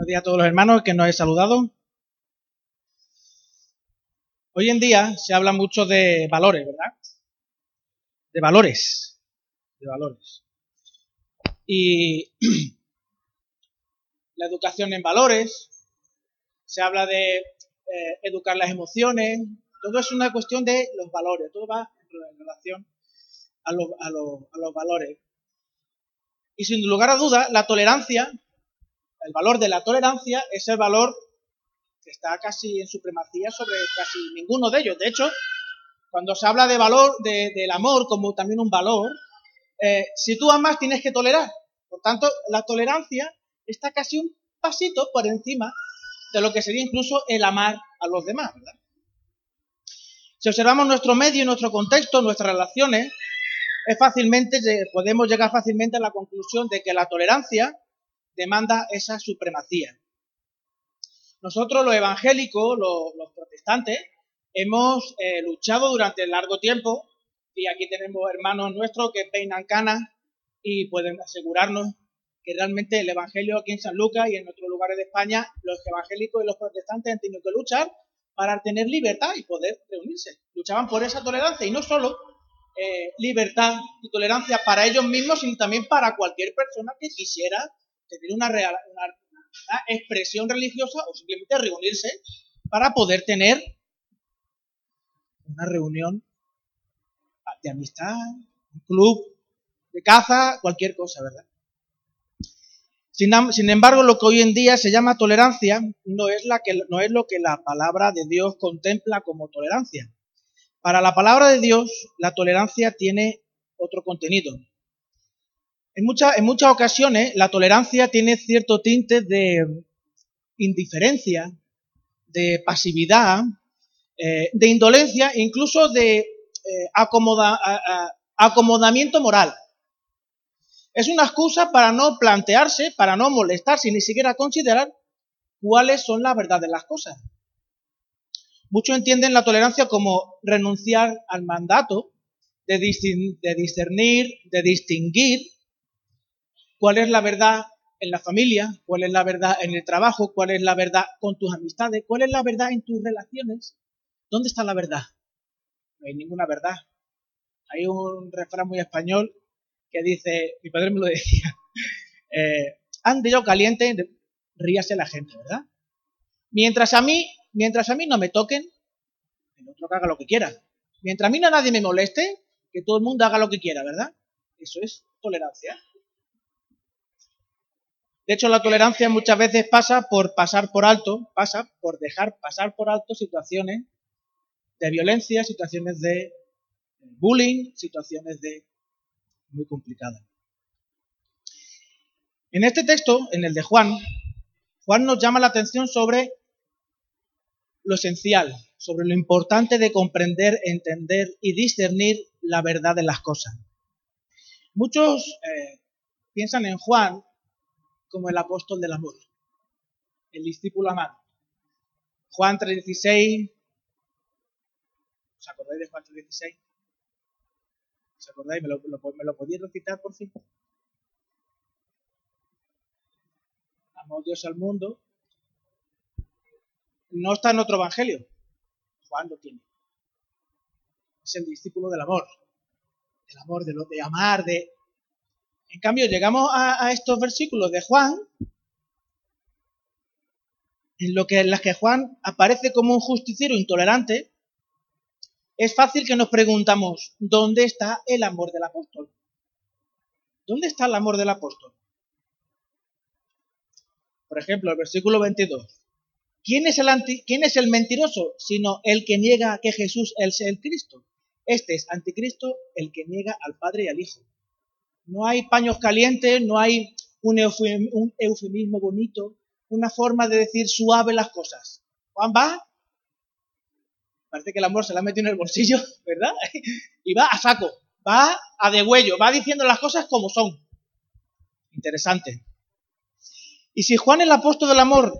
Buenos días a todos los hermanos que nos he saludado. Hoy en día se habla mucho de valores, ¿verdad? De valores. De valores. Y la educación en valores, se habla de eh, educar las emociones, todo es una cuestión de los valores, todo va en relación a, los valores. Y sin lugar a duda, la tolerancia, el valor de la tolerancia es el valor que está casi en supremacía sobre casi ninguno de ellos. De hecho, cuando se habla de valor, del amor como también un valor, eh, si tú amas tienes que tolerar. Por tanto, la tolerancia está casi un pasito por encima de lo que sería incluso el amar a los demás. Si observamos nuestro medio, nuestro contexto, nuestras relaciones, es fácilmente, podemos llegar fácilmente a la conclusión de que la tolerancia demanda esa supremacía. Nosotros los evangélicos, los, protestantes, hemos eh, luchado durante largo tiempo y aquí tenemos hermanos nuestros que peinan canas y pueden asegurarnos que realmente el Evangelio aquí en San Lucas y en otros lugares de España, los evangélicos y los protestantes han tenido que luchar para tener libertad y poder reunirse. Luchaban por esa tolerancia y no solo eh, libertad y tolerancia para ellos mismos, sino también para cualquier persona que quisiera tener una, real, una, expresión religiosa o simplemente reunirse para poder tener una reunión de amistad, un club de caza, cualquier cosa, ¿verdad? Sin, sin, embargo, lo que hoy en día se llama tolerancia no es, la que, no es lo que la palabra de Dios contempla como tolerancia. Para la palabra de Dios, la tolerancia tiene otro contenido. En, en muchas ocasiones, la tolerancia tiene cierto tinte de indiferencia, de pasividad, eh, de indolencia incluso de eh, acomodamiento moral. Es una excusa para no plantearse, para no molestarse ni siquiera considerar cuáles son la verdad de las cosas. Muchos entienden la tolerancia como renunciar al mandato de, discernir, de distinguir cuál es la verdad en la familia, cuál es la verdad en el trabajo, cuál es la verdad con tus amistades, cuál es la verdad en tus relaciones. ¿Dónde está la verdad? No hay ninguna verdad. Hay un refrán muy español que dice, mi padre me lo decía, eh, ande yo caliente, ríase la gente, ¿verdad? Mientras a mí mientras a mí no me toquen, el otro que haga lo que quiera. Mientras a mí no nadie me moleste, que todo el mundo haga lo que quiera, ¿verdad? Eso es tolerancia. De hecho, la tolerancia muchas veces pasa por pasar por alto, pasa por dejar pasar por alto situaciones de violencia, situaciones de bullying, situaciones de muy complicadas. En este texto, en el de Juan, Juan nos llama la atención sobre lo esencial, sobre lo importante de comprender, entender y discernir la verdad de las cosas. Muchos eh, piensan en Juan como el apóstol del amor, el discípulo amado. Juan 3.16, ¿os acordáis de Juan 3.16? ¿Os acordáis? ¿Me lo, me lo podéis recitar por fin? Amó Dios al mundo no está en otro evangelio. Juan lo tiene. Es el discípulo del amor. Del amor, de, lo, de amar, de... En cambio, llegamos a, estos versículos de Juan, en, lo que, en las que Juan aparece como un justiciero intolerante, es fácil que nos preguntamos, ¿dónde está el amor del apóstol? ¿Dónde está el amor del apóstol? Por ejemplo, el versículo 22. ¿Quién es, el ¿Quién es el mentiroso? Sino el que niega que Jesús es el Cristo. Este es anticristo, el que niega al Padre y al Hijo. No hay paños calientes, no hay un eufemismo bonito, una forma de decir suave las cosas. Juan va, parece que el amor se la metido en el bolsillo, ¿verdad? Y va a saco, va a degüello, va diciendo las cosas como son. Interesante. Y si Juan el apóstol del amor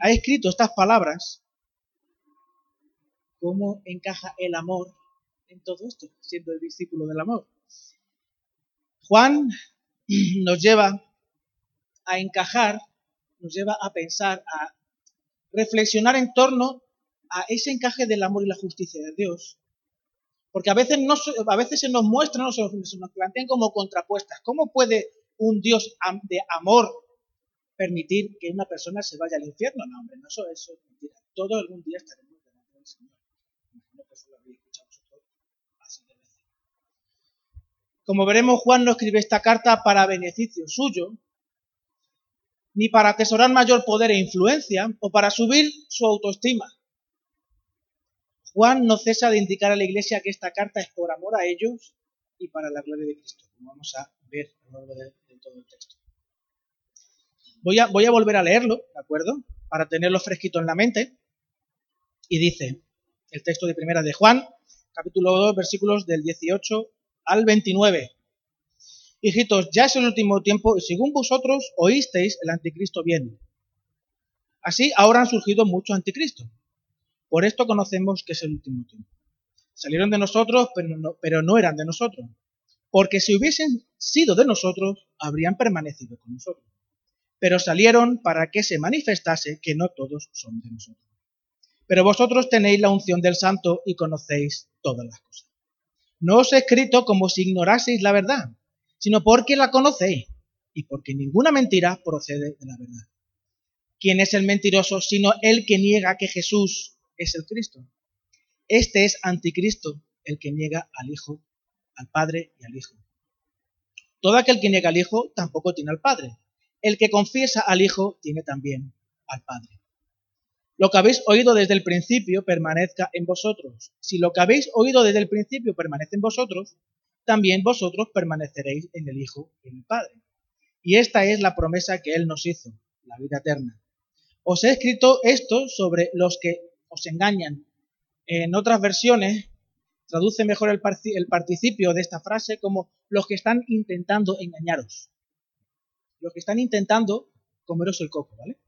ha escrito estas palabras, ¿cómo encaja el amor en todo esto, siendo el discípulo del amor? Juan nos lleva a encajar nos lleva a pensar, a reflexionar en torno a ese encaje del amor y la justicia de Dios. Porque a veces, a veces se nos muestran se nos plantean como contrapuestas. ¿Cómo puede un Dios de amor permitir que una persona se vaya al infierno? No, hombre, no, eso, eso es mentira. Todo algún día estaremos delante del Señor. Como veremos, Juan no escribe esta carta para beneficio suyo, ni para atesorar mayor poder e influencia, o para subir su autoestima. Juan no cesa de indicar a la iglesia que esta carta es por amor a ellos y para la gloria de Cristo, como vamos a ver a lo largo de, todo el texto. Voy a, volver a leerlo, ¿de acuerdo? Para tenerlo fresquito en la mente. Y dice el texto de primera de Juan, capítulo 2, versículos del 18 al 29. Hijitos, ya es el último tiempo y según vosotros oísteis, el anticristo viene. Así ahora han surgido muchos anticristos por esto conocemos que es el último tiempo. Salieron de nosotros, pero no, pero no eran de nosotros. Porque si hubiesen sido de nosotros, habrían permanecido con nosotros. Pero salieron para que se manifestase que no todos son de nosotros. Pero vosotros tenéis la unción del santo y conocéis todas las cosas. No os he escrito como si ignoraseis la verdad, sino porque la conocéis y porque ninguna mentira procede de la verdad. ¿Quién es el mentiroso sino el que niega que Jesús es el Cristo. Este es anticristo, el que niega al Hijo, al Padre y al Hijo. Todo aquel que niega al Hijo tampoco tiene al Padre. El que confiesa al Hijo tiene también al Padre. Lo que habéis oído desde el principio permanezca en vosotros. Si lo que habéis oído desde el principio permanece en vosotros, también vosotros permaneceréis en el Hijo y en el Padre. Y esta es la promesa que Él nos hizo, la vida eterna. Os he escrito esto sobre los que os engañan. En otras versiones traduce mejor el, participio de esta frase como los que están intentando engañaros. Los que están intentando comeros el coco, ¿vale?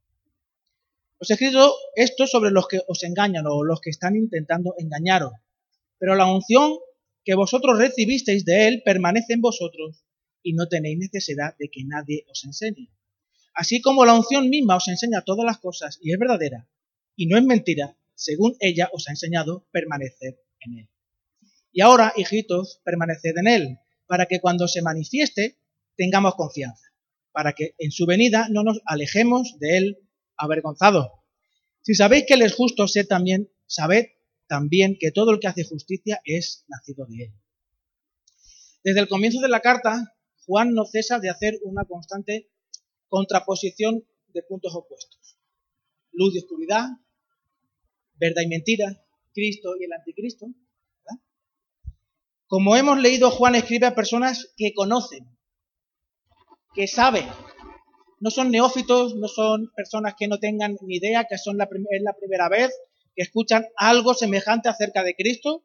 Os he escrito esto sobre los que os engañan o los que están intentando engañaros. Pero la unción que vosotros recibisteis de él permanece en vosotros y no tenéis necesidad de que nadie os enseñe. Así como la unción misma os enseña todas las cosas y es verdadera y no es mentira, según ella os ha enseñado, permanecer en él. Y ahora, hijitos, permaneced en él, para que cuando se manifieste tengamos confianza, para que en su venida no nos alejemos de él avergonzados. Si sabéis que él es justo, sé también, sabed también que todo el que hace justicia es nacido de él. Desde el comienzo de la carta, Juan no cesa de hacer una constante contraposición de puntos opuestos. Luz y oscuridad, verdad y mentira, Cristo y el anticristo. Como hemos leído, Juan escribe a personas que conocen, que saben. No son neófitos, no son personas que no tengan ni idea, que son la es la primera vez que escuchan algo semejante acerca de Cristo.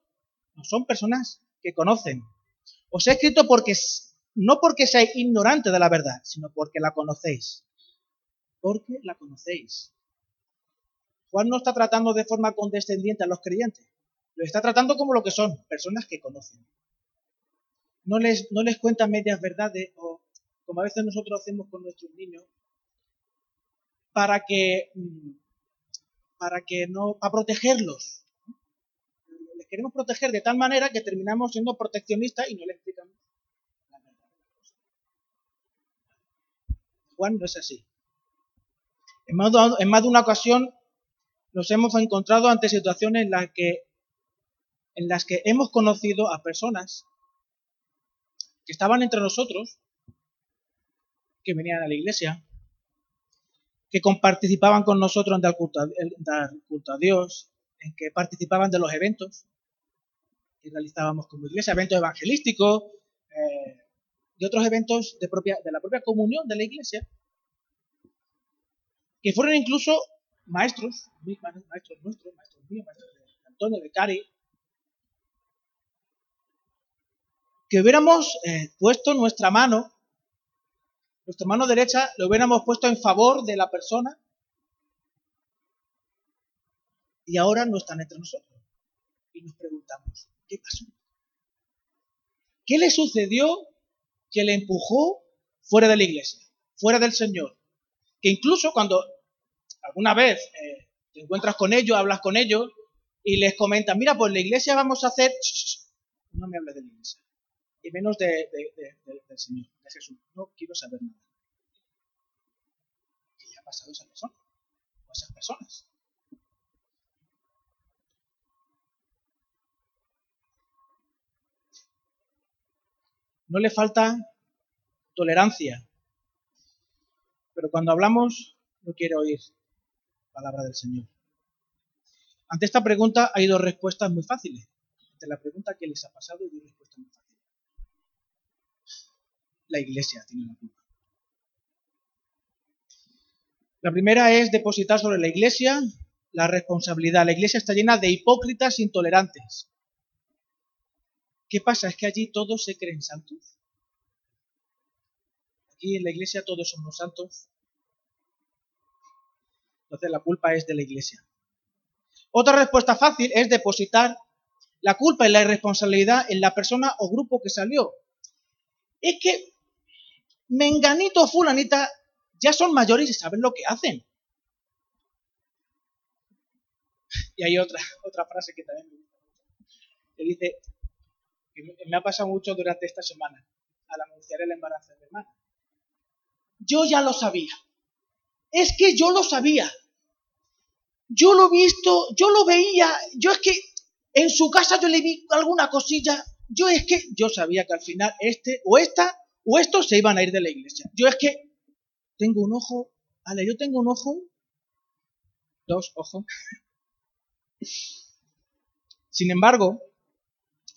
No son personas que conocen. Os he escrito porque no porque seáis ignorantes de la verdad, sino porque la conocéis. Porque la conocéis. Juan no está tratando de forma condescendiente a los creyentes, lo está tratando como lo que son, personas que conocen. No les, no les cuenta medias verdades o como a veces nosotros hacemos con nuestros niños, para que, mm, para que no, para protegerlos. Les queremos proteger de tal manera que terminamos siendo proteccionistas y no les explicamos la verdad. Juan no es así. En más, en más de una ocasión nos hemos encontrado ante situaciones en las que, en las que hemos conocido a personas que estaban entre nosotros, que venían a la iglesia, que participaban con nosotros en dar culto, a, Dios, en que participaban de los eventos que realizábamos como iglesia, eventos evangelísticos eh, y otros eventos de, propia, de la propia comunión de la iglesia, que fueron incluso maestros, maestros nuestros, maestros míos, maestros de Antonio, de Cari, que hubiéramos eh, puesto nuestra mano, nuestra mano derecha, lo hubiéramos puesto en favor de la persona y ahora no están entre nosotros. Y nos preguntamos, ¿qué pasó? ¿Qué le sucedió que le empujó fuera de la iglesia, fuera del Señor? que incluso cuando alguna vez eh, te encuentras con ellos, hablas con ellos y les comentas, mira, pues la iglesia vamos a hacer... No me hables de la iglesia. Y menos de, del Señor, de Jesús. No quiero saber nada. ¿Qué ha pasado esa persona? O esas personas. No le falta tolerancia. Pero cuando hablamos, no quiere oír palabra del Señor. Ante esta pregunta hay dos respuestas muy fáciles. Ante la pregunta que les ha pasado hay dos respuestas muy fáciles. La iglesia tiene la culpa. La primera es depositar sobre la iglesia la responsabilidad. La iglesia está llena de hipócritas intolerantes. ¿Qué pasa? ¿Es que allí todos se creen santos? Aquí en la iglesia todos somos santos. Entonces la culpa es de la iglesia. Otra respuesta fácil es depositar la culpa y la irresponsabilidad en la persona o grupo que salió. Es que menganito fulanita ya son mayores y saben lo que hacen. Y hay otra, otra frase que también me gusta que dice, que me ha pasado mucho durante esta semana, al anunciar el embarazo de mi hermana. Yo ya lo sabía. Es que yo lo sabía. Yo lo he visto, yo lo veía, yo es que en su casa yo le vi alguna cosilla, yo es que yo sabía que al final este o esta o estos se iban a ir de la iglesia. Yo es que tengo un ojo, vale, yo tengo un ojo, dos ojos. Sin embargo,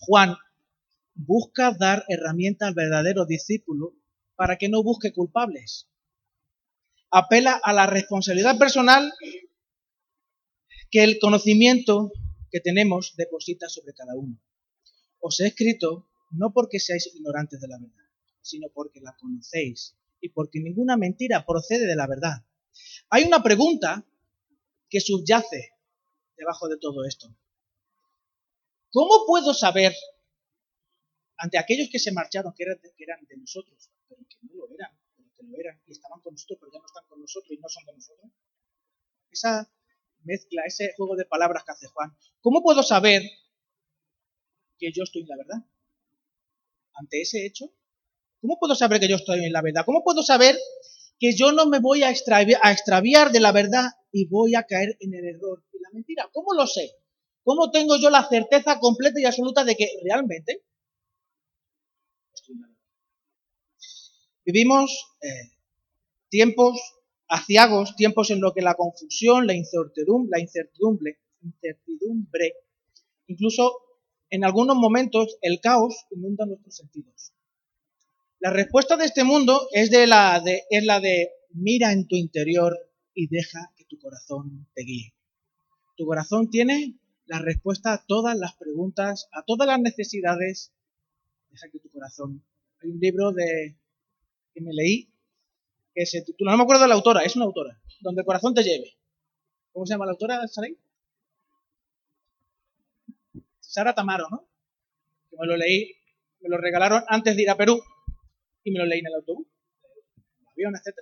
Juan busca dar herramienta al verdadero discípulo para que no busque culpables. Apela a la responsabilidad personal que el conocimiento que tenemos deposita sobre cada uno. Os he escrito no porque seáis ignorantes de la verdad, sino porque la conocéis y porque ninguna mentira procede de la verdad. Hay una pregunta que subyace debajo de todo esto. ¿Cómo puedo saber ante aquellos que se marcharon, que eran, de, nosotros, pero que no lo eran, pero que lo eran y estaban con nosotros, pero ya no están con nosotros y no son de nosotros? Esa mezcla, ese juego de palabras que hace Juan. ¿Cómo puedo saber que yo estoy en la verdad? Ante ese hecho, ¿cómo puedo saber que yo estoy en la verdad? ¿Cómo puedo saber que yo no me voy a extraviar, a extraviar de la verdad y voy a caer en el error y la mentira? ¿Cómo lo sé? ¿Cómo tengo yo la certeza completa y absoluta de que realmente Vivimos eh, tiempos aciagos, tiempos en los que la confusión, la incertidumbre, la incertidumbre, incertidumbre, incluso en algunos momentos el caos inunda nuestros sentidos. La respuesta de este mundo es, de la de, la de mira en tu interior y deja que tu corazón te guíe. Tu corazón tiene la respuesta a todas las preguntas, a todas las necesidades. Deja que tu corazón. Hay un libro de que me leí, que se titula, no me acuerdo de la autora, es una autora, Donde el corazón te lleve. ¿Cómo se llama la autora, Saray? Sara Tamaro, ¿no? Que me lo leí, me lo regalaron antes de ir a Perú y me lo leí en el autobús, en el avión, etc.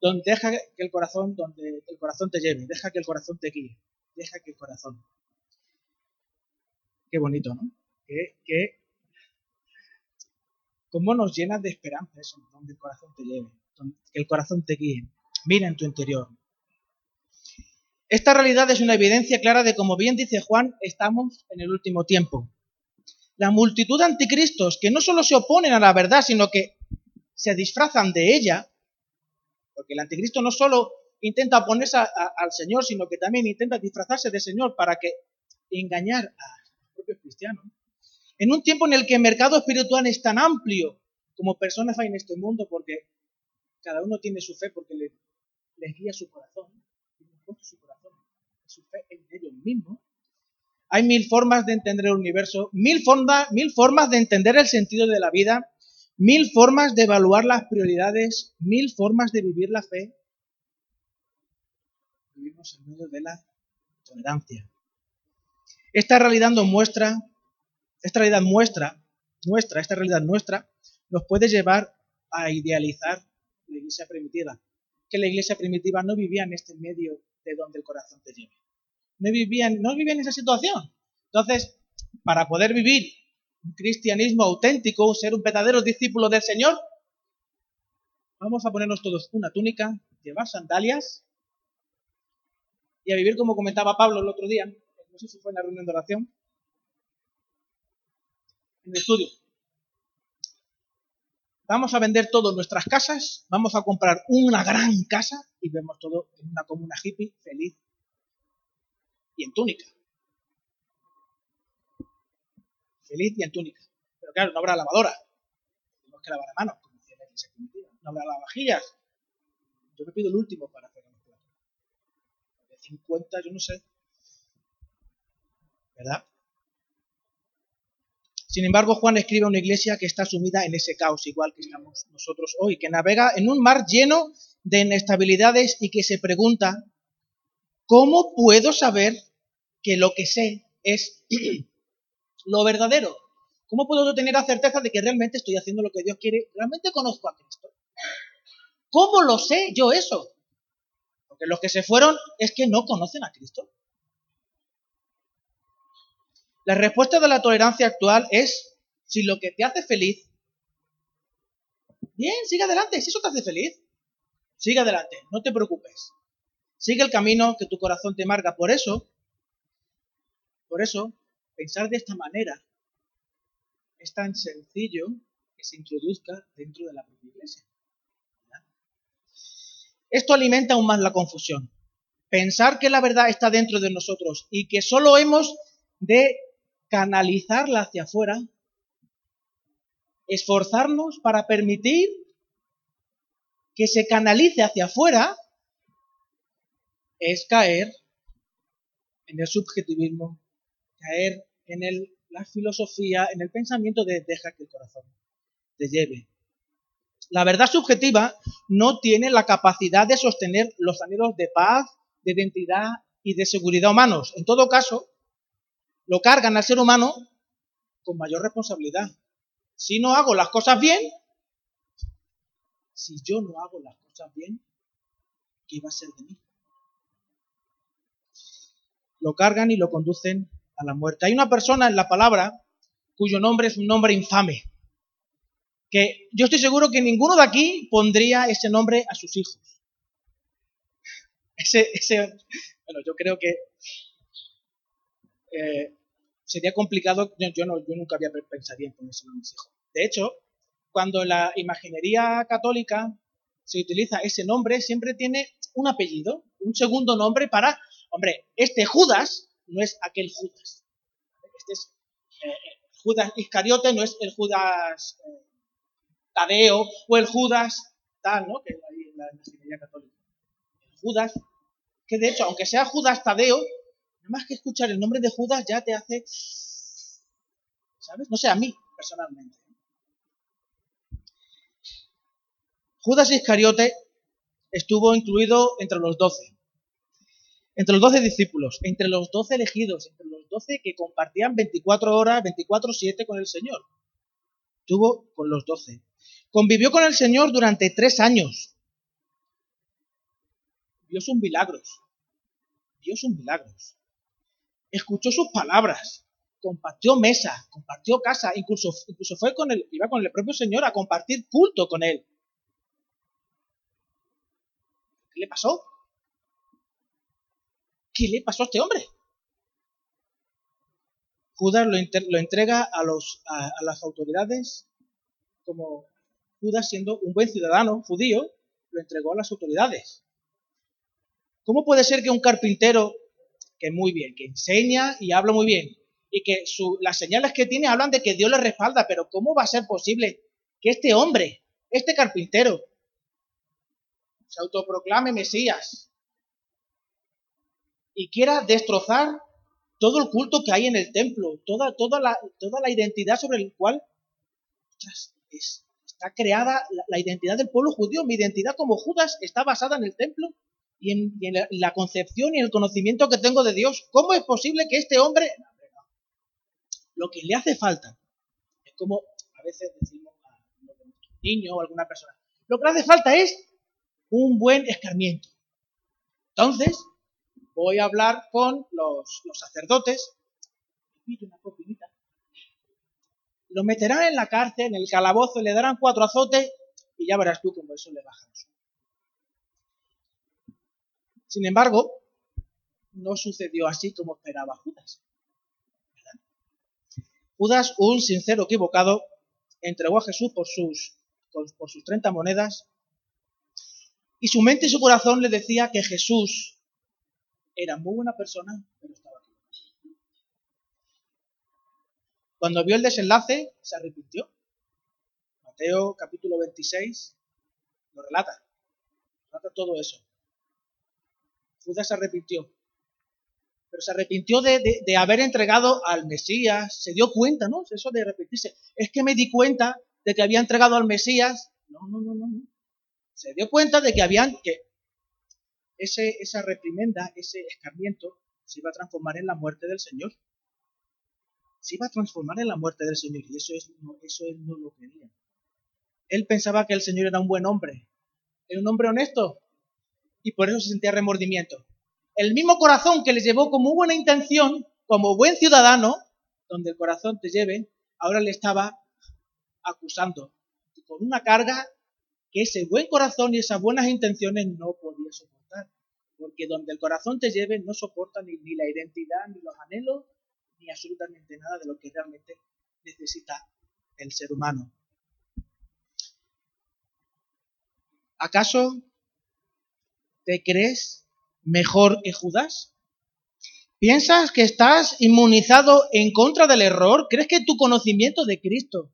Donde deja que el corazón, donde el corazón te lleve, deja que el corazón te guíe, deja que el corazón. Qué bonito, ¿no? Qué cómo nos llena de esperanza eso, donde el corazón te lleve, que el corazón te guíe. Mira en tu interior. Esta realidad es una evidencia clara de, como bien dice Juan, estamos en el último tiempo. La multitud de anticristos que no solo se oponen a la verdad, sino que se disfrazan de ella, porque el anticristo no solo intenta oponerse al Señor, sino que también intenta disfrazarse de Señor para que engañar a los propios cristianos. En un tiempo en el que el mercado espiritual es tan amplio como personas hay en este mundo, porque cada uno tiene su fe, porque le, les guía su corazón, su corazón, su fe en ellos mismos. Hay mil formas de entender el universo, mil, formas de entender el sentido de la vida, mil formas de evaluar las prioridades, mil formas de vivir la fe. Vivimos en medio de la tolerancia. Esta realidad nos muestra esta realidad nuestra, nuestra, esta realidad nuestra, nos puede llevar a idealizar la iglesia primitiva. que la iglesia primitiva no vivía en este medio de donde el corazón te. No vivían, esa situación. Entonces, para poder vivir un cristianismo auténtico, ser un verdadero discípulo del Señor, vamos a ponernos todos una túnica, llevar sandalias y a vivir como comentaba Pablo el otro día, no sé si fue en la reunión de oración, en el estudio. Vamos a vender todas nuestras casas, vamos a comprar una gran casa y vemos todo en una comuna hippie feliz y en túnica. Feliz y en túnica. Pero claro, no habrá lavadora. Tenemos que lavar a mano, como decía la iglesia primitiva. No habrá lavavajillas. Yo me pido el último para hacer los platos. De 50, yo no sé. ¿Verdad? Sin embargo, Juan escribe a una iglesia que está sumida en ese caos, igual que estamos nosotros hoy, que navega en un mar lleno de inestabilidades y que se pregunta, ¿cómo puedo saber que lo que sé es lo verdadero? ¿Cómo puedo tener la certeza de que realmente estoy haciendo lo que Dios quiere? ¿Realmente conozco a Cristo? ¿Cómo lo sé yo eso? Porque los que se fueron es que no conocen a Cristo. La respuesta de la tolerancia actual es, si lo que te hace feliz, bien, sigue adelante, si eso te hace feliz, sigue adelante, no te preocupes. Sigue el camino que tu corazón te marca. Por eso, por eso, pensar de esta manera es tan sencillo que se introduzca dentro de la propia iglesia. Esto alimenta aún más la confusión. Pensar que la verdad está dentro de nosotros y que solo hemos de canalizarla hacia afuera, esforzarnos para permitir que se canalice hacia afuera, es caer en el subjetivismo, caer en el, la filosofía, en el pensamiento de deja que el corazón te lleve. La verdad subjetiva no tiene la capacidad de sostener los anhelos de paz, de identidad y de seguridad humanos. En todo caso, lo cargan al ser humano con mayor responsabilidad. Si no hago las cosas bien, si yo no hago las cosas bien, ¿qué va a ser de mí? Lo cargan y lo conducen a la muerte. Hay una persona en la palabra cuyo nombre es un nombre infame, que yo estoy seguro que ninguno de aquí pondría ese nombre a sus hijos. Ese, ese bueno, yo creo que eh, sería complicado, yo, no, yo nunca había pensado en ponérselo a mis hijos. De hecho, cuando la imaginería católica se utiliza ese nombre, siempre tiene un apellido, un segundo nombre para, hombre, este Judas no es aquel Judas. Este es eh, Judas Iscariote, no es el Judas eh, Tadeo o el Judas tal, ¿no? Que hay en la católica. El Judas, que de hecho, aunque sea Judas Tadeo, Nada más que escuchar el nombre de Judas ya te hace... ¿Sabes? No sé, a mí, personalmente. Judas Iscariote estuvo incluido entre los doce. Entre los doce discípulos, entre los doce elegidos, entre los doce que compartían 24 horas, 24-7 con el Señor. Estuvo con los doce. Convivió con el Señor durante tres años. Vio sus milagros. Vio sus milagros escuchó sus palabras, compartió mesa, compartió casa, incluso, incluso fue con el, iba con el propio Señor a compartir culto con él. ¿Qué le pasó? ¿Qué le pasó a este hombre? Judas lo, lo entrega a, los, a, las autoridades como Judas siendo un buen ciudadano judío, lo entregó a las autoridades. ¿Cómo puede ser que un carpintero que muy bien, que enseña y habla muy bien, y que las señales que tiene hablan de que Dios le respalda, pero ¿cómo va a ser posible que este hombre, este carpintero, se autoproclame Mesías y quiera destrozar todo el culto que hay en el templo, toda, toda, la, toda la identidad sobre el cual está creada la, identidad del pueblo judío. Mi identidad como Judas está basada en el templo y en, la, concepción y el conocimiento que tengo de Dios, ¿cómo es posible que este hombre... Lo que le hace falta es como a veces decimos a un niño o alguna persona, lo que le hace falta es un buen escarmiento. Entonces, voy a hablar con los, sacerdotes. Lo meterán en la cárcel, en el calabozo, le darán cuatro azotes y ya verás tú cómo eso le baja. Sin embargo, no sucedió así como esperaba Judas. Judas, un sincero equivocado, entregó a Jesús por sus, por sus 30 monedas y su mente y su corazón le decía que Jesús era muy buena persona, pero estaba aquí. Cuando vio el desenlace, se arrepintió. Mateo capítulo 26 lo relata. Relata todo eso. Judas se arrepintió pero se arrepintió de, haber entregado al Mesías, se dio cuenta, ¿no? Eso de arrepentirse. Es que me di cuenta de que había entregado al Mesías. No, no, no. no. Se dio cuenta de que habían, que ese, esa reprimenda, ese escarmiento, se iba a transformar en la muerte del Señor. Se iba a transformar en la muerte del Señor y eso, es, eso él no lo quería. Él pensaba que el Señor era un buen hombre, era un hombre honesto y por eso se sentía remordimiento el mismo corazón que les llevó como buena intención, como buen ciudadano, donde el corazón te lleve, ahora le estaba acusando con una carga que ese buen corazón y esas buenas intenciones no podía soportar. Porque donde el corazón te lleve no soporta ni, ni la identidad, ni los anhelos, ni absolutamente nada de lo que realmente necesita el ser humano. ¿Acaso te crees mejor que Judas? ¿Piensas que estás inmunizado en contra del error? ¿Crees que tu conocimiento de Cristo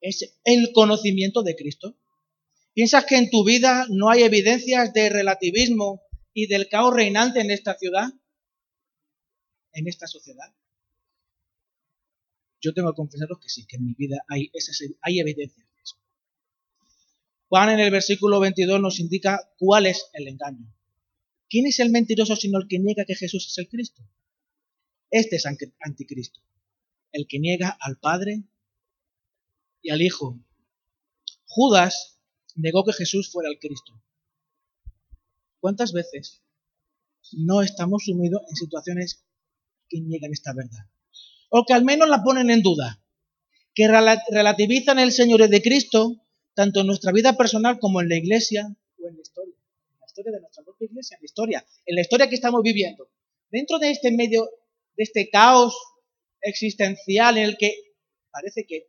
es el conocimiento de Cristo? ¿Piensas que en tu vida no hay evidencias de relativismo y del caos reinante en esta ciudad? ¿En esta sociedad? Yo tengo que confesaros que sí, que en mi vida hay, esas, hay evidencias de eso. Juan en el versículo 22 nos indica cuál es el engaño. ¿Quién es el mentiroso sino el que niega que Jesús es el Cristo? Este es anticristo, el que niega al Padre y al Hijo. Judas negó que Jesús fuera el Cristo. ¿Cuántas veces no estamos sumidos en situaciones que niegan esta verdad? O que al menos la ponen en duda, que relativizan el Señor de Cristo tanto en nuestra vida personal como en la iglesia o en la historia historia de nuestra propia iglesia, en la historia, en la historia que estamos viviendo. Dentro de este medio, de este caos existencial en el que parece que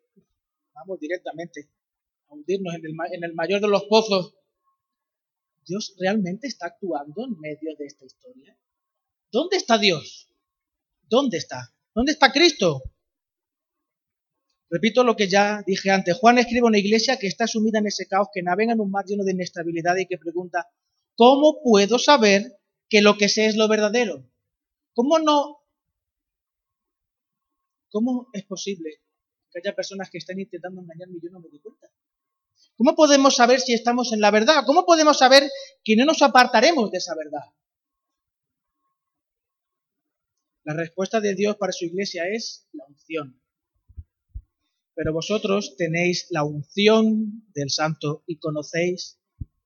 vamos directamente hundirnos en el, en el mayor de los pozos, ¿Dios realmente está actuando en medio de esta historia? ¿Dónde está Dios? ¿Dónde está? ¿Dónde está Cristo? Repito lo que ya dije antes. Juan escribe una iglesia que está sumida en ese caos, que navega en un mar lleno de inestabilidad y que pregunta, ¿Cómo puedo saber que lo que sé es lo verdadero? ¿Cómo no? ¿Cómo es posible que haya personas que estén intentando engañarme y yo no me doy cuenta? ¿Cómo podemos saber si estamos en la verdad? ¿Cómo podemos saber que no nos apartaremos de esa verdad? La respuesta de Dios para su iglesia es la unción. Pero vosotros tenéis la unción del Santo y conocéis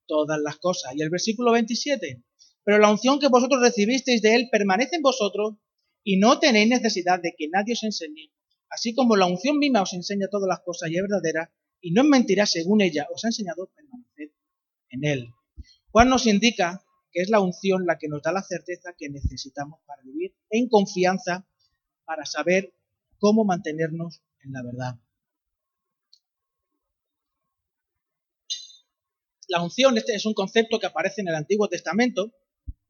todas las cosas. Y el versículo 27, pero la unción que vosotros recibisteis de Él permanece en vosotros y no tenéis necesidad de que nadie os enseñe. Así como la unción misma os enseña todas las cosas y es verdadera, y no es mentira según ella os ha enseñado, permaneced en Él. Juan nos indica que es la unción la que nos da la certeza que necesitamos para vivir en confianza, para saber cómo mantenernos en la verdad. la unción, este es un concepto que aparece en el Antiguo Testamento,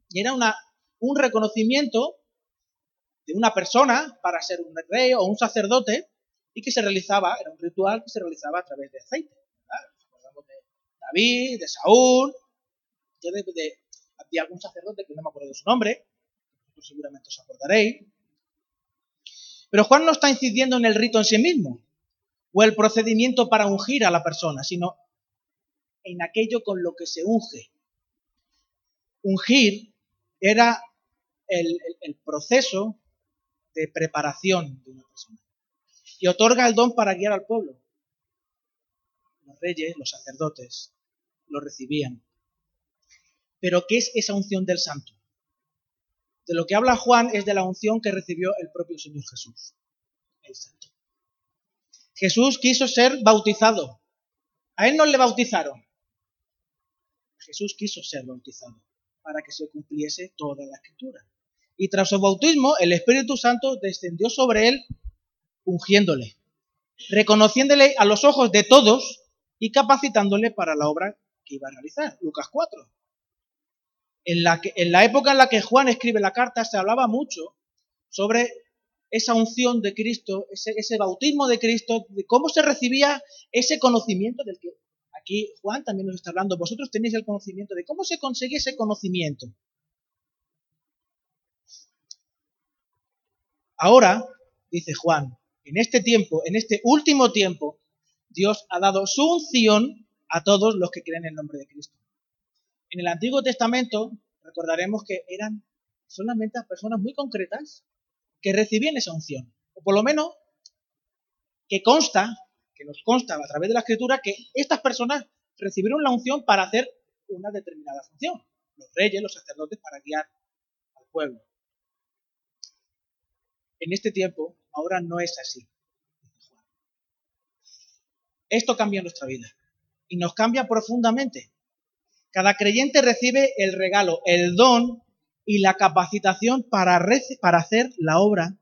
y era una, un reconocimiento de una persona para ser un rey o un sacerdote, y que se realizaba, era un ritual que se realizaba a través de aceite. Nos acordamos de David, de Saúl, de, algún sacerdote que no me acuerdo de su nombre, seguramente os acordaréis. Pero Juan no está incidiendo en el rito en sí mismo, o el procedimiento para ungir a la persona, sino en aquello con lo que se unge. Ungir era el, proceso de preparación de una persona. Y otorga el don para guiar al pueblo. Los reyes, los sacerdotes, lo recibían. Pero ¿qué es esa unción del santo? De lo que habla Juan es de la unción que recibió el propio Señor Jesús, el santo. Jesús quiso ser bautizado. A él no le bautizaron. Jesús quiso ser bautizado para que se cumpliese toda la escritura. Y tras su bautismo, el Espíritu Santo descendió sobre él, ungiéndole, reconociéndole a los ojos de todos y capacitándole para la obra que iba a realizar. Lucas 4. En la, época en la que Juan escribe la carta se hablaba mucho sobre esa unción de Cristo, ese, ese bautismo de Cristo, de cómo se recibía ese conocimiento del que aquí Juan también nos está hablando. Vosotros tenéis el conocimiento de cómo se consigue ese conocimiento. Ahora, dice Juan, en este tiempo, en este último tiempo, Dios ha dado su unción a todos los que creen en el nombre de Cristo. En el Antiguo Testamento recordaremos que eran solamente personas muy concretas que recibían esa unción. O por lo menos que consta, que nos consta a través de la escritura, que estas personas recibieron la unción para hacer una determinada función. Los reyes, los sacerdotes, para guiar al pueblo. En este tiempo, ahora no es así. Esto cambia nuestra vida y nos cambia profundamente. Cada creyente recibe el regalo, el don y la capacitación para, hacer la obra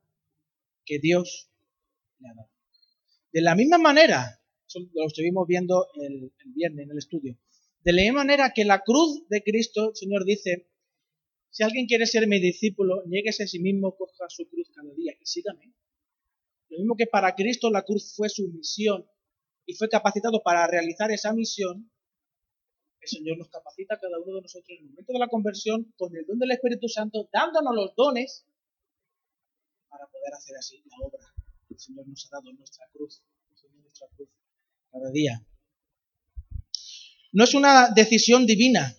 que Dios le ha dado. De la misma manera, lo estuvimos viendo el, el viernes en el estudio, de la misma manera que la cruz de Cristo, el Señor dice, si alguien quiere ser mi discípulo, nieguese a sí mismo, coja su cruz cada día y sígame. Lo mismo que para Cristo la cruz fue su misión y fue capacitado para realizar esa misión, el Señor nos capacita cada uno de nosotros en el momento de la conversión con el don del Espíritu Santo, dándonos los dones para poder hacer así la obra el Señor nos ha dado nuestra cruz, nuestra cruz cada día. No es una decisión divina,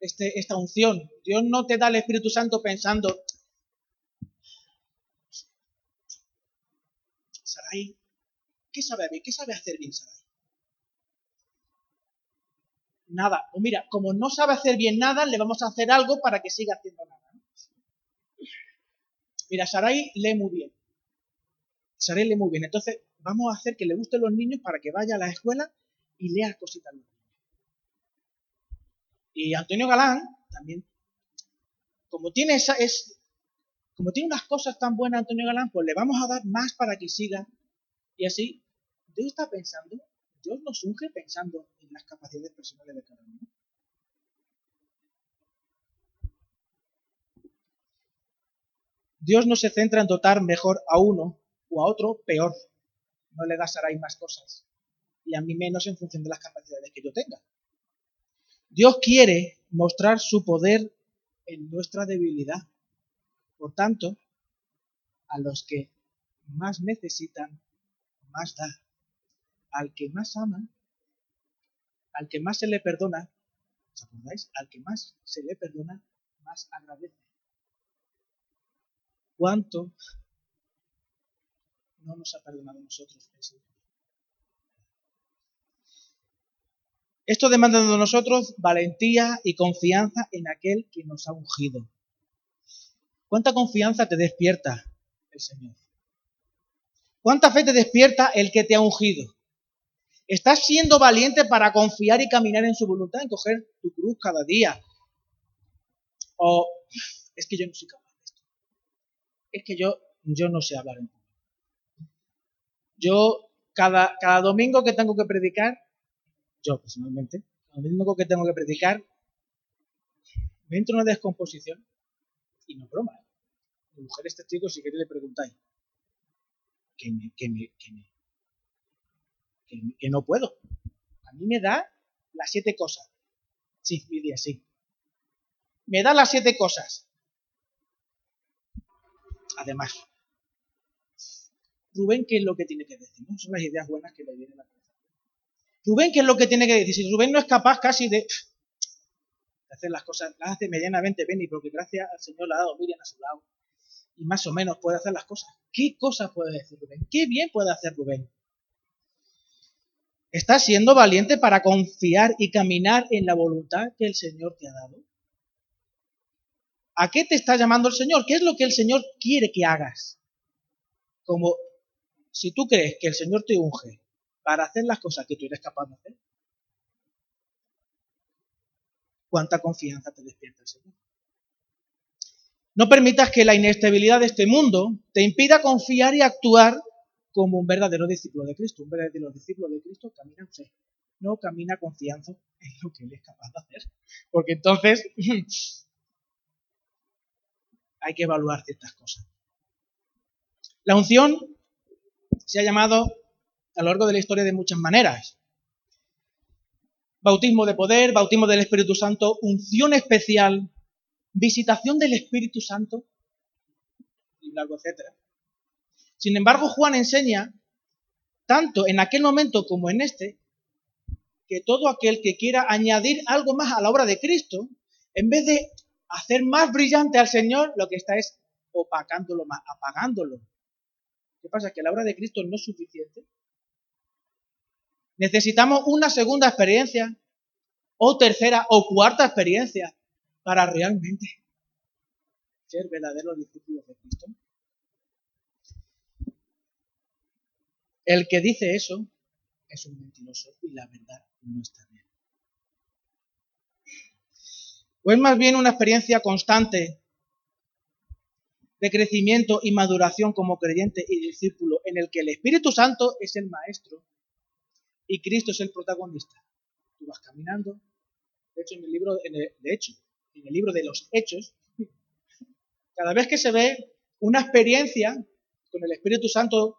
este, esta unción. Dios no te da el Espíritu Santo pensando, Sarai, ¿qué sabe ¿Qué sabe hacer bien Sarai? Nada. O mira, como no sabe hacer bien nada, le vamos a hacer algo para que siga haciendo nada. Mira, Sarai lee muy bien. Sarai lee muy bien. Entonces, vamos a hacer que le gusten los niños para que vaya a la escuela y lea cositas. Y Antonio Galán también, como tiene, esa, es, como tiene unas cosas tan buenas Antonio Galán, pues le vamos a dar más para que siga. Y así, Dios está pensando, Dios nos unge pensando en las capacidades personales de cada uno. Dios no se centra en dotar mejor a uno o a otro peor. No le a más cosas. Y a mí menos en función de las capacidades que yo tenga. Dios quiere mostrar su poder en nuestra debilidad. Por tanto, a los que más necesitan, más da. Al que más ama, al que más se le perdona, ¿os acordáis? Al que más se le perdona, más agradece. ¿Cuánto no nos ha perdonado nosotros Esto demanda de nosotros valentía y confianza en aquel que nos ha ungido. ¿Cuánta confianza te despierta el Señor? ¿Cuánta fe te despierta el que te ha ungido? ¿Estás siendo valiente para confiar y caminar en su voluntad, en coger tu cruz cada día? ¿O es que yo no soy capaz de esto? Es que yo, yo no sé hablar en público. Yo, cada, cada domingo que tengo que predicar, yo personalmente, lo mismo que tengo que predicar, me entra una descomposición y no broma. ¿eh? Mi mujer es testigo si queréis le preguntáis. Que, me, que, me, que, me, que, no puedo. A mí me da las siete cosas. Sí, día sí. Me da las siete cosas. Además, Rubén, ¿qué es lo que tiene que decir? ¿no? Son las ideas buenas que le vienen a la Rubén, ¿qué es lo que tiene que decir? Si Rubén no es capaz casi de, hacer las cosas, las hace medianamente bien y porque gracias al Señor le ha dado Miriam a su lado y más o menos puede hacer las cosas. ¿Qué cosas puede decir Rubén? ¿Qué bien puede hacer Rubén? ¿Estás siendo valiente para confiar y caminar en la voluntad que el Señor te ha dado? ¿A qué te está llamando el Señor? ¿Qué es lo que el Señor quiere que hagas? Como si tú crees que el Señor te unge para hacer las cosas que tú eres capaz de hacer, ¿cuánta confianza te despierta el Señor? No permitas que la inestabilidad de este mundo te impida confiar y actuar como un verdadero discípulo de Cristo. Un verdadero discípulo de Cristo camina fe, no camina confianza en lo que él es capaz de hacer. Porque entonces hay que evaluar ciertas cosas. La unción se ha llamado a lo largo de la historia de muchas maneras. Bautismo de poder, bautismo del Espíritu Santo, unción especial, visitación del Espíritu Santo, y largo etcétera. Sin embargo, Juan enseña, tanto en aquel momento como en este, que todo aquel que quiera añadir algo más a la obra de Cristo, en vez de hacer más brillante al Señor, lo que está es opacándolo más, apagándolo. ¿Qué pasa? ¿Que la obra de Cristo no es suficiente? Necesitamos una segunda experiencia, o tercera, o cuarta experiencia, para realmente ser verdaderos discípulos de Cristo. El que dice eso es un mentiroso y la verdad no está bien. O es más bien una experiencia constante de crecimiento y maduración como creyente y discípulo en el que el Espíritu Santo es el maestro y Cristo es el protagonista. Tú vas caminando, de hecho en el libro, de hecho, en el libro de los Hechos, cada vez que se ve una experiencia con el Espíritu Santo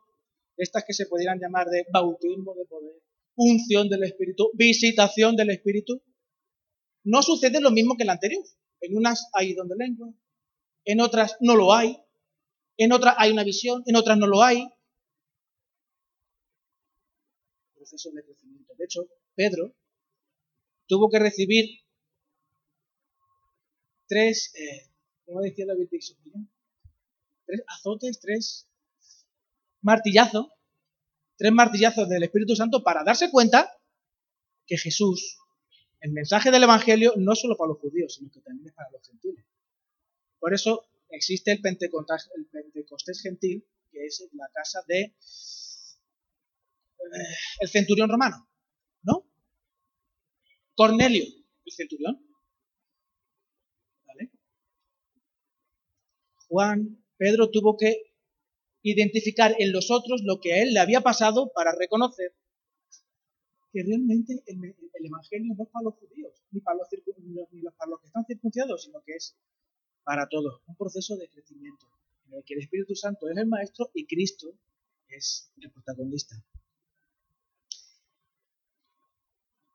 estas que se pudieran llamar de bautismo de poder, unción del Espíritu, visitación del Espíritu, no sucede lo mismo que en la anterior. En unas hay don de lengua, en otras no lo hay, en otras hay una visión, en otras no lo hay. Proceso de crecimiento. De hecho, Pedro tuvo que recibir tres, eh, ¿cómo decía David? Tres azotes, tres martillazo, tres martillazos del Espíritu Santo para darse cuenta que Jesús, el mensaje del Evangelio, no es solo para los judíos, sino que también es para los gentiles. Por eso existe el Pentecostés, el Pentecostés gentil, que es la casa de eh, el centurión romano, ¿no? Cornelio, el centurión. ¿Vale? Juan, Pedro tuvo que identificar en los otros lo que a él le había pasado para reconocer que realmente el, Evangelio no es para los judíos, ni para los, para los que están circuncidados, sino que es para todos, un proceso de crecimiento en el que el Espíritu Santo es el maestro y Cristo es el protagonista.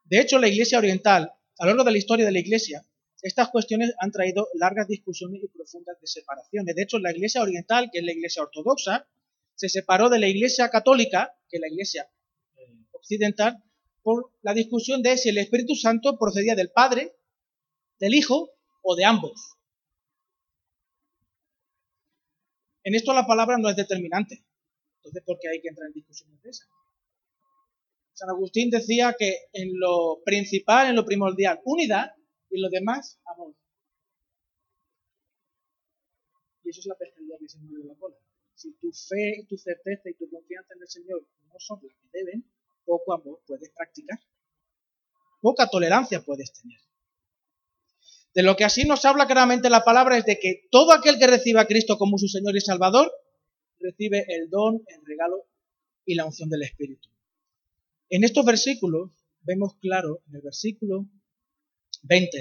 De hecho, la Iglesia Oriental, a lo largo de la historia de la Iglesia, estas cuestiones han traído largas discusiones y profundas separaciones. De hecho, la Iglesia Oriental, que es la Iglesia Ortodoxa, se separó de la Iglesia Católica, que es la Iglesia eh, Occidental, por la discusión de si el Espíritu Santo procedía del Padre, del Hijo o de ambos. En esto la palabra no es determinante. Entonces, ¿por qué hay que entrar en discusiones de esa? San Agustín decía que en lo principal, en lo primordial, unidad, y lo demás, amor. Y eso es la pescadilla que se mueve la cola. Si tu fe, tu certeza y tu confianza en el Señor no son las que deben, poco amor puedes practicar. Poca tolerancia puedes tener. De lo que así nos habla claramente la palabra es de que todo aquel que reciba a Cristo como su Señor y Salvador, recibe el don, el regalo y la unción del Espíritu. En estos versículos vemos claro, en el versículo 20.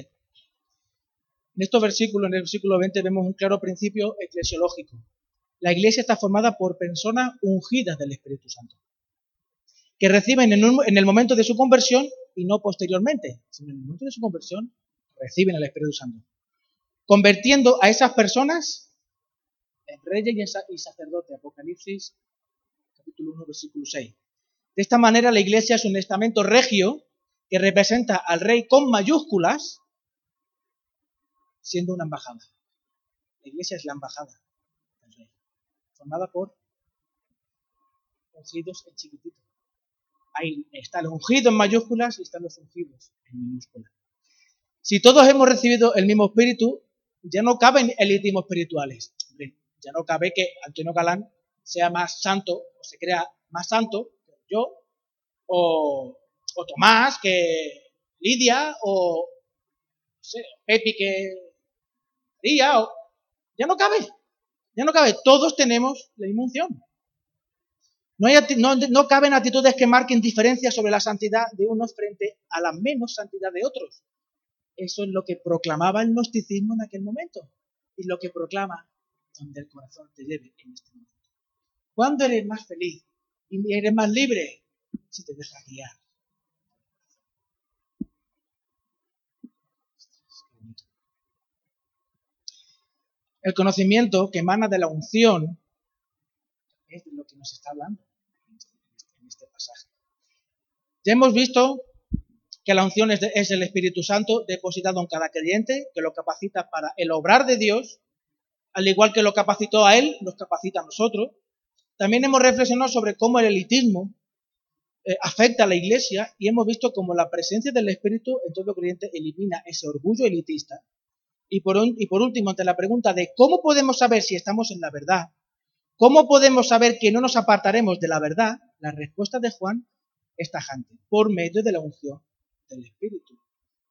En estos versículos, en el versículo 20, vemos un claro principio eclesiológico. La iglesia está formada por personas ungidas del Espíritu Santo, que reciben en, el momento de su conversión y no posteriormente, sino en el momento de su conversión reciben el Espíritu Santo, convirtiendo a esas personas en reyes y sacerdotes. Apocalipsis capítulo 1, versículo 6. De esta manera la iglesia es un estamento regio que representa al rey con mayúsculas, siendo una embajada. La iglesia es la embajada del rey, formada por ungidos en chiquitito. Ahí está el ungido en mayúsculas y están los ungidos en minúsculas. Si todos hemos recibido el mismo espíritu, ya no caben elitismos espirituales. Ya no cabe que Antonio Galán sea más santo o se crea más santo que yo, o, Tomás que Lidia, o Pepi que María, o, ya no cabe. Ya no cabe. Todos tenemos la misma unción. No, hay, no, no, caben actitudes que marquen diferencias sobre la santidad de unos frente a la menos santidad de otros. Eso es lo que proclamaba el gnosticismo en aquel momento y lo que proclama donde el corazón te lleve en este momento. ¿Cuándo eres más feliz y eres más libre? Si te dejas guiar. El conocimiento que emana de la unción es de lo que nos está hablando en este pasaje. Ya hemos visto que la unción es, es, el Espíritu Santo depositado en cada creyente, que lo capacita para el obrar de Dios, al igual que lo capacitó a Él, nos capacita a nosotros. También hemos reflexionado sobre cómo el elitismo eh, afecta a la iglesia y hemos visto cómo la presencia del Espíritu en todo creyente elimina ese orgullo elitista. Y por, último, ante la pregunta de cómo podemos saber si estamos en la verdad, cómo podemos saber que no nos apartaremos de la verdad, la respuesta de Juan es tajante, por medio de la unción del Espíritu,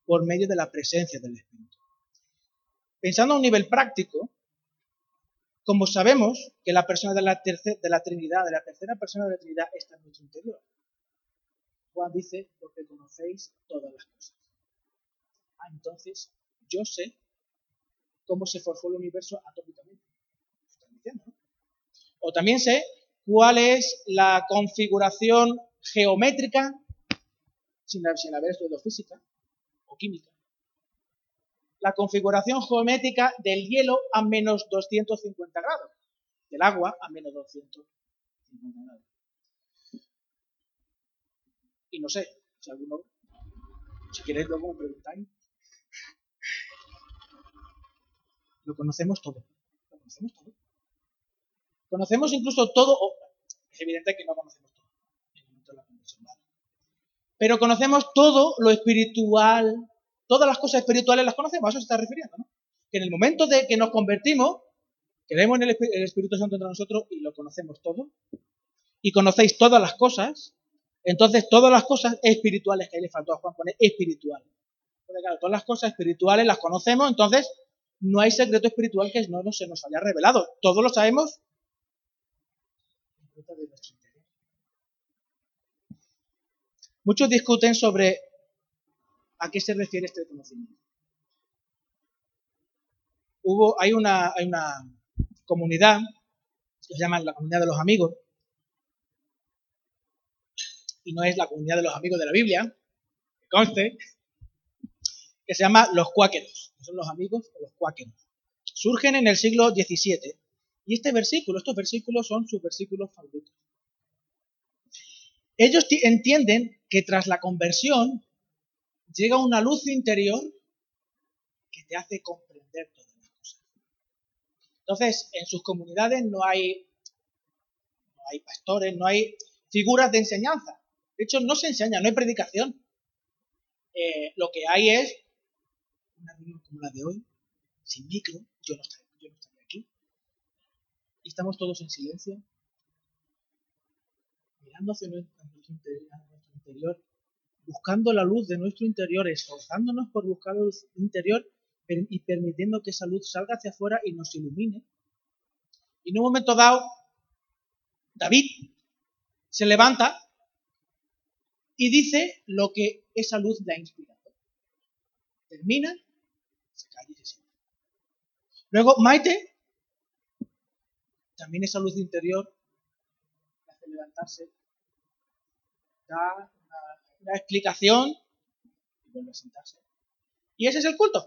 por medio de la presencia del Espíritu. Pensando a un nivel práctico, como sabemos que la persona de la, de la Trinidad, de la tercera persona de la Trinidad, está en nuestro interior. Juan dice, porque conocéis todas las cosas. Ah, entonces, yo sé cómo se forjó el universo atómicamente. O también sé cuál es la configuración geométrica, sin, sin haber estudiado física o química, la configuración geométrica del hielo a menos 250 grados, del agua a menos 250 grados. Y no sé, si alguno, si queréis luego me preguntáis. Lo conocemos todo. Lo conocemos todo. Conocemos incluso todo, es evidente que no conocemos todo en el momento de la conversión. Pero conocemos todo lo espiritual, todas las cosas espirituales las conocemos, a eso se está refiriendo, ¿no? Que en el momento de que nos convertimos, creemos en el, Espíritu Santo entre nosotros y lo conocemos todo, y conocéis todas las cosas, entonces todas las cosas espirituales que ahí le faltó a Juan poner espiritual. Porque claro, todas las cosas espirituales las conocemos, entonces no hay secreto espiritual que no, se nos haya revelado. Todos lo sabemos. Muchos discuten sobre ¿A qué se refiere este conocimiento? Hubo, hay, una, hay una comunidad, se llama la comunidad de los amigos, y no es la comunidad de los amigos de la Biblia, que conste, que se llama los cuáqueros, que son los amigos de los cuáqueros. Surgen en el siglo XVII, y este versículo, estos versículos son sus versículos favoritos. Ellos entienden que tras la conversión llega una luz interior que te hace comprender todas las cosas. Entonces, en sus comunidades no hay, no hay pastores, no hay figuras de enseñanza. De hecho, no se enseña, no hay predicación. Eh, lo que hay es como la de hoy, sin micro, yo no estaría, yo no aquí. Y estamos todos en silencio, mirando hacia nuestro interior buscando la luz de nuestro interior, esforzándonos por buscar la luz interior y permitiendo que esa luz salga hacia afuera y nos ilumine. Y en un momento dado, David se levanta y dice lo que esa luz le ha inspirado. Termina, Luego, Maite, también esa luz interior, hace levantarse, da una explicación y vuelve a sentarse. Y ese es el culto.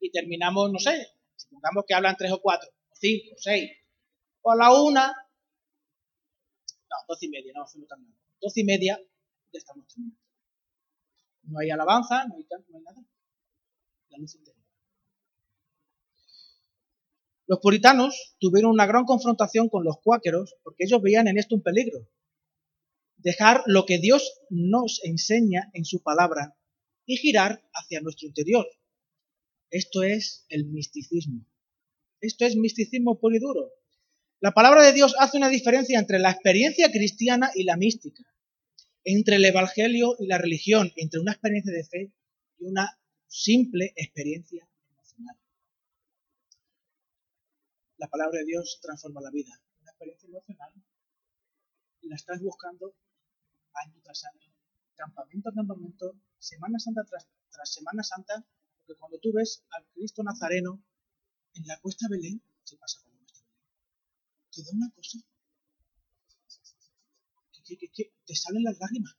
Y terminamos, no sé, supongamos que hablan tres o cuatro, o cinco, o seis, o a la una, no, doce y media, no, mal. Doce y media ya estamos terminando. No hay alabanza, no hay, no hay nada. La luz interior. Los puritanos tuvieron una gran confrontación con los cuáqueros porque ellos veían en esto un peligro dejar lo que Dios nos enseña en su palabra y girar hacia nuestro interior. Esto es el misticismo. Esto es misticismo puro y duro. La palabra de Dios hace una diferencia entre la experiencia cristiana y la mística, entre el evangelio y la religión, entre una experiencia de fe y una simple experiencia emocional. La palabra de Dios transforma la vida. Una experiencia emocional la estás buscando año tras año, campamento a campamento, Semana Santa tras, Semana Santa, porque cuando tú ves al Cristo Nazareno en la cuesta Belén, se pasa por la cuesta Belén, te da una cosa, que, te salen las lágrimas.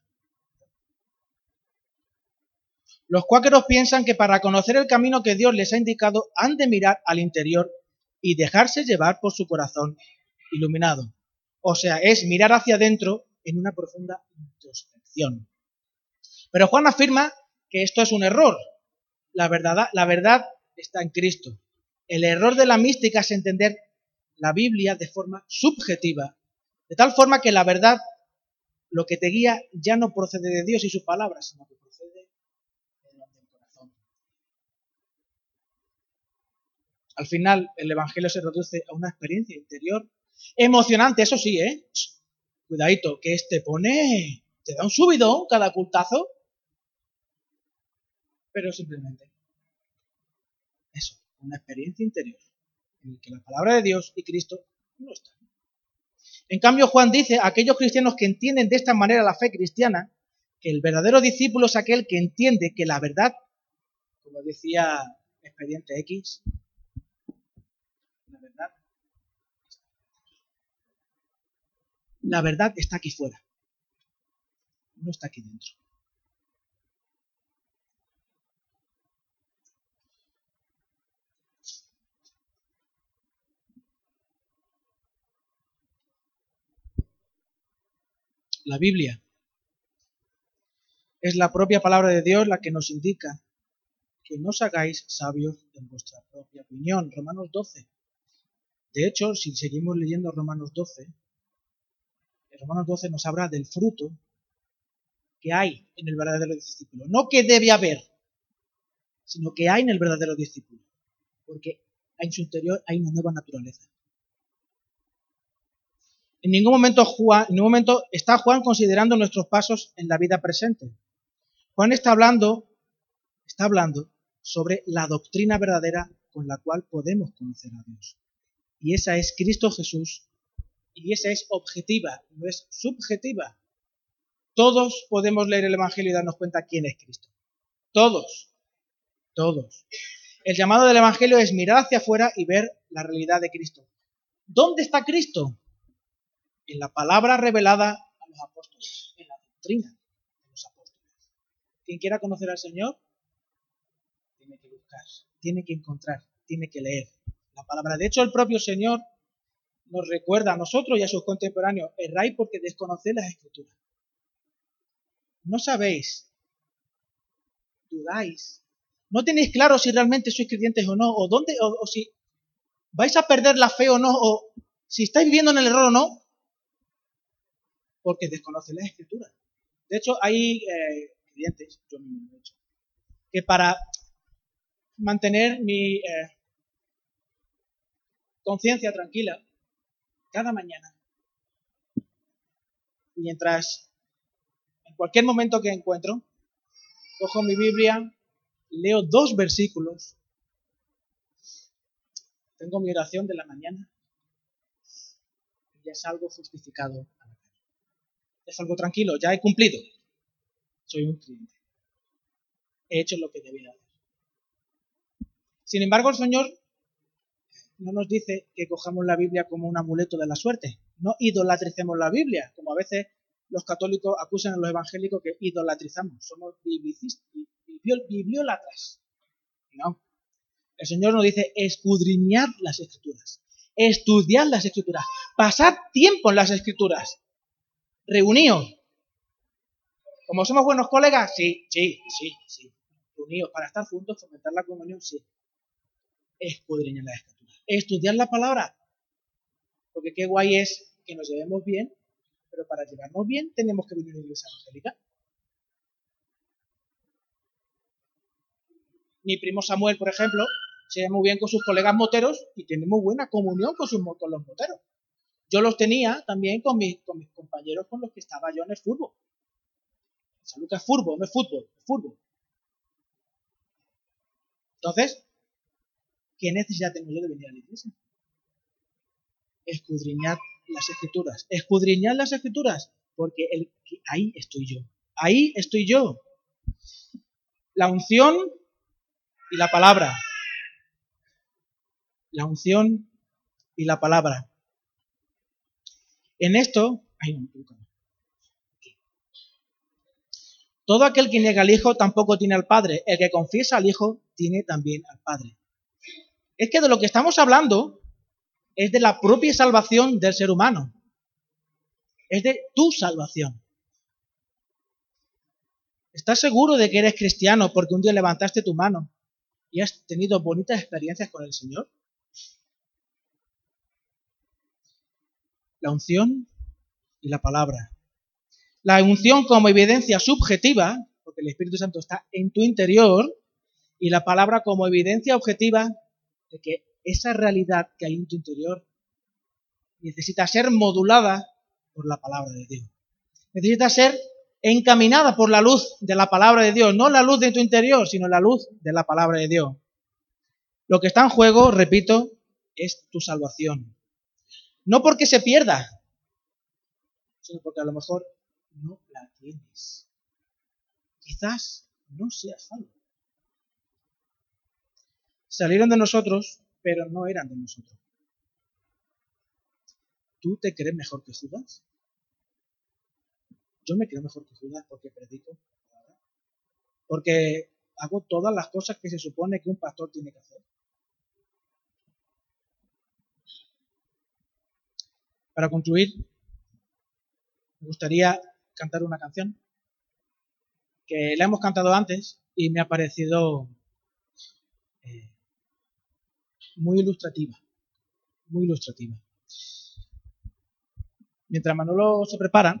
Los cuáqueros piensan que para conocer el camino que Dios les ha indicado han de mirar al interior y dejarse llevar por su corazón iluminado. O sea, es mirar hacia adentro en una profunda introspección. Pero Juan afirma que esto es un error. La verdad, la verdad está en Cristo. El error de la mística es entender la Biblia de forma subjetiva, de tal forma que la verdad, lo que te guía, ya no procede de Dios y sus palabras, sino que procede del corazón. Al final, el Evangelio se reduce a una experiencia interior emocionante, eso sí, ¿eh? Cuidadito, que este pone, te da un subidón cada cultazo. Pero simplemente eso, una experiencia interior en la que la palabra de Dios y Cristo no están. En cambio, Juan dice a aquellos cristianos que entienden de esta manera la fe cristiana, que el verdadero discípulo es aquel que entiende que la verdad, como decía Expediente X, la verdad está aquí fuera, no está aquí dentro. La Biblia es la propia palabra de Dios la que nos indica que no os hagáis sabios en vuestra propia opinión. Romanos 12. De hecho, si seguimos leyendo Romanos 12, Romanos 12 nos habla del fruto que hay en el verdadero discípulo. No que debe haber, sino que hay en el verdadero discípulo. Porque en su interior hay una nueva naturaleza. En ningún momento, en ningún momento está Juan considerando nuestros pasos en la vida presente. Juan está hablando, está hablando sobre la doctrina verdadera con la cual podemos conocer a Dios. Y esa es Cristo Jesús y esa es objetiva, no es subjetiva. Todos podemos leer el Evangelio y darnos cuenta quién es Cristo. Todos. Todos. El llamado del Evangelio es mirar hacia afuera y ver la realidad de Cristo. ¿Dónde está Cristo? En la palabra revelada a los apóstoles, en la doctrina de los apóstoles. Quien quiera conocer al Señor, tiene que buscar, tiene que encontrar, tiene que leer la palabra. De hecho, el propio Señor nos recuerda a nosotros y a sus contemporáneos, erráis porque desconocéis las escrituras. No sabéis, dudáis, no tenéis claro si realmente sois creyentes o no, o dónde, o, si vais a perder la fe o no, o si estáis viviendo en el error o no, porque desconocéis las escrituras. De hecho, hay eh, yo mismo he hecho, que para mantener mi eh, conciencia tranquila, cada mañana. Mientras, en cualquier momento que encuentro, cojo mi Biblia, leo dos versículos, tengo mi oración de la mañana y ya salgo justificado. Ya salgo tranquilo, ya he cumplido. Soy un cliente. He hecho lo que debía hacer. Sin embargo, el Señor no nos dice que cojamos la Biblia como un amuleto de la suerte. No idolatricemos la Biblia, como a veces los católicos acusan a los evangélicos que idolatrizamos. Somos bibliólatras. No. El Señor nos dice escudriñar las escrituras, estudiar las escrituras, pasar tiempo en las escrituras, reuníos. Como somos buenos colegas, sí, sí, sí, sí. Reunidos para estar juntos, fomentar la comunión, sí. Escudriñar las escrituras estudiar la palabra. Porque qué guay es que nos llevemos bien, pero para llevarnos bien tenemos que venir a la iglesia evangélica. Mi primo Samuel, por ejemplo, se lleva muy bien con sus colegas moteros y tiene muy buena comunión con, sus, con los moteros. Yo los tenía también con mis, compañeros con los que estaba yo en el fútbol. Salud es fútbol, no es fútbol, es fútbol. Entonces, ¿qué necesidad tengo yo de venir a la iglesia? Escudriñar las escrituras. Escudriñar las escrituras, porque el, ahí estoy yo. Ahí estoy yo. La unción y la palabra. La unción y la palabra. En esto, todo aquel que niega al Hijo tampoco tiene al Padre. El que confiesa al Hijo tiene también al Padre. Es que de lo que estamos hablando es de la propia salvación del ser humano. Es de tu salvación. ¿Estás seguro de que eres cristiano porque un día levantaste tu mano y has tenido bonitas experiencias con el Señor? la unción y la palabra. La unción como evidencia subjetiva, porque el Espíritu Santo está en tu interior, y la palabra como evidencia objetiva de que esa realidad que hay en tu interior necesita ser modulada por la palabra de Dios. Necesita ser encaminada por la luz de la palabra de Dios, no la luz de tu interior, sino la luz de la palabra de Dios. Lo que está en juego, repito, es tu salvación. No porque se pierda, sino porque a lo mejor no la tienes. Quizás no seas salvo. Salieron de nosotros, pero no eran de nosotros. ¿Tú te crees mejor que Judas? Yo me creo mejor que Judas porque predico. Porque hago todas las cosas que se supone que un pastor tiene que hacer. Para concluir, me gustaría cantar una canción que la hemos cantado antes y me ha parecido eh, muy ilustrativa, muy ilustrativa. Mientras Manolo se prepara,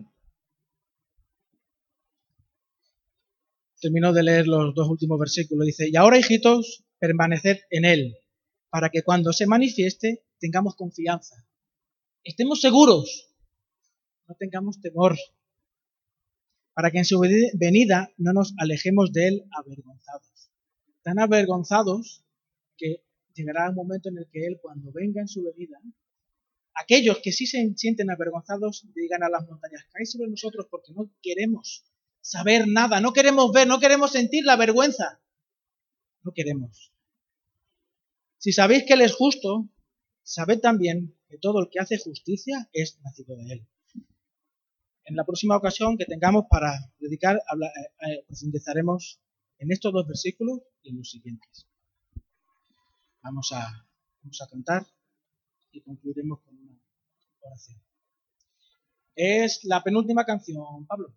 termino de leer los dos últimos versículos. Dice, y ahora hijitos, permaneced en él, para que cuando se manifieste tengamos confianza estemos seguros, no tengamos temor, para que en su venida no nos alejemos de Él avergonzados. Tan avergonzados que llegará un momento en el que Él, cuando venga en su venida, aquellos que sí se sienten avergonzados digan a las montañas, cae sobre nosotros porque no queremos saber nada, no queremos ver, no queremos sentir la vergüenza. No queremos. Si sabéis que Él es justo, sabed también que todo el que hace justicia es nacido de él. En la próxima ocasión que tengamos para dedicar, eh, eh, profundizaremos en estos dos versículos y en los siguientes. Vamos a, vamos a cantar y concluiremos con una oración. Es la penúltima canción, Pablo.